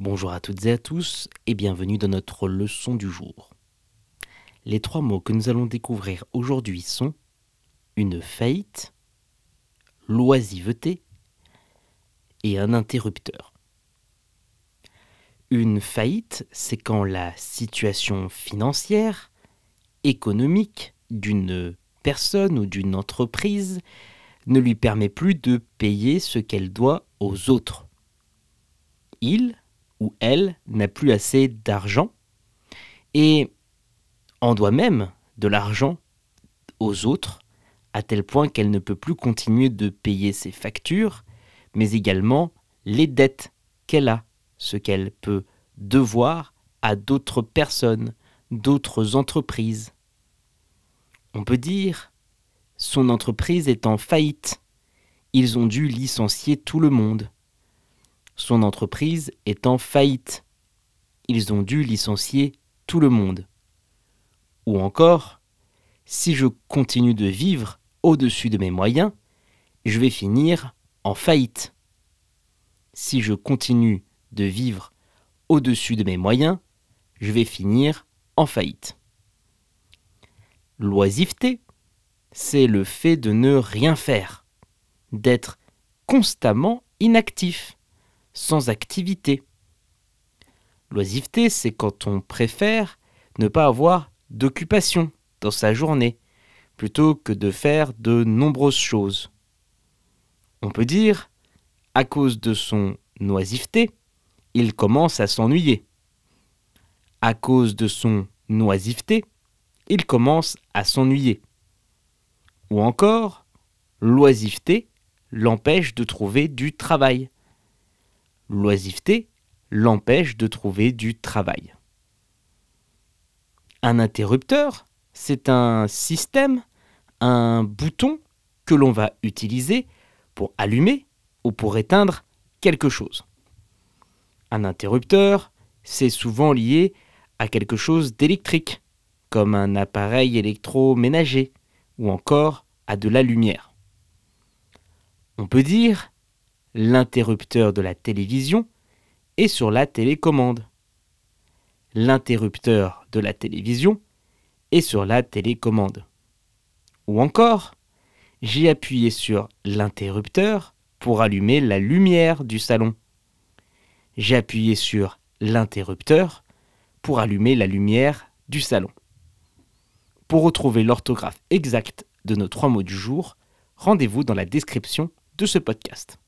Bonjour à toutes et à tous et bienvenue dans notre leçon du jour. Les trois mots que nous allons découvrir aujourd'hui sont une faillite, l'oisiveté et un interrupteur. Une faillite, c'est quand la situation financière, économique d'une personne ou d'une entreprise ne lui permet plus de payer ce qu'elle doit aux autres. Il ou elle n'a plus assez d'argent et en doit même de l'argent aux autres, à tel point qu'elle ne peut plus continuer de payer ses factures, mais également les dettes qu'elle a, ce qu'elle peut devoir à d'autres personnes, d'autres entreprises. On peut dire, son entreprise est en faillite. Ils ont dû licencier tout le monde. Son entreprise est en faillite. Ils ont dû licencier tout le monde. Ou encore, si je continue de vivre au-dessus de mes moyens, je vais finir en faillite. Si je continue de vivre au-dessus de mes moyens, je vais finir en faillite. L'oisiveté, c'est le fait de ne rien faire, d'être constamment inactif, sans activité. L'oisiveté, c'est quand on préfère ne pas avoir d'occupation dans sa journée, plutôt que de faire de nombreuses choses. On peut dire, à cause de son oisiveté, il commence à s'ennuyer. À cause de son oisiveté, il commence à s'ennuyer. Ou encore, l'oisiveté l'empêche de trouver du travail. L'oisiveté l'empêche de trouver du travail. Un interrupteur, c'est un système, un bouton que l'on va utiliser pour allumer ou pour éteindre quelque chose. Un interrupteur, c'est souvent lié à quelque chose d'électrique, comme un appareil électroménager ou encore à de la lumière. On peut dire l'interrupteur de la télévision est sur la télécommande. L'interrupteur de la télévision est sur la télécommande. Ou encore, j'ai appuyé sur l'interrupteur pour allumer la lumière du salon. J'ai appuyé sur l'interrupteur pour allumer la lumière du salon. Pour retrouver l'orthographe exacte de nos trois mots du jour, rendez-vous dans la description de ce podcast.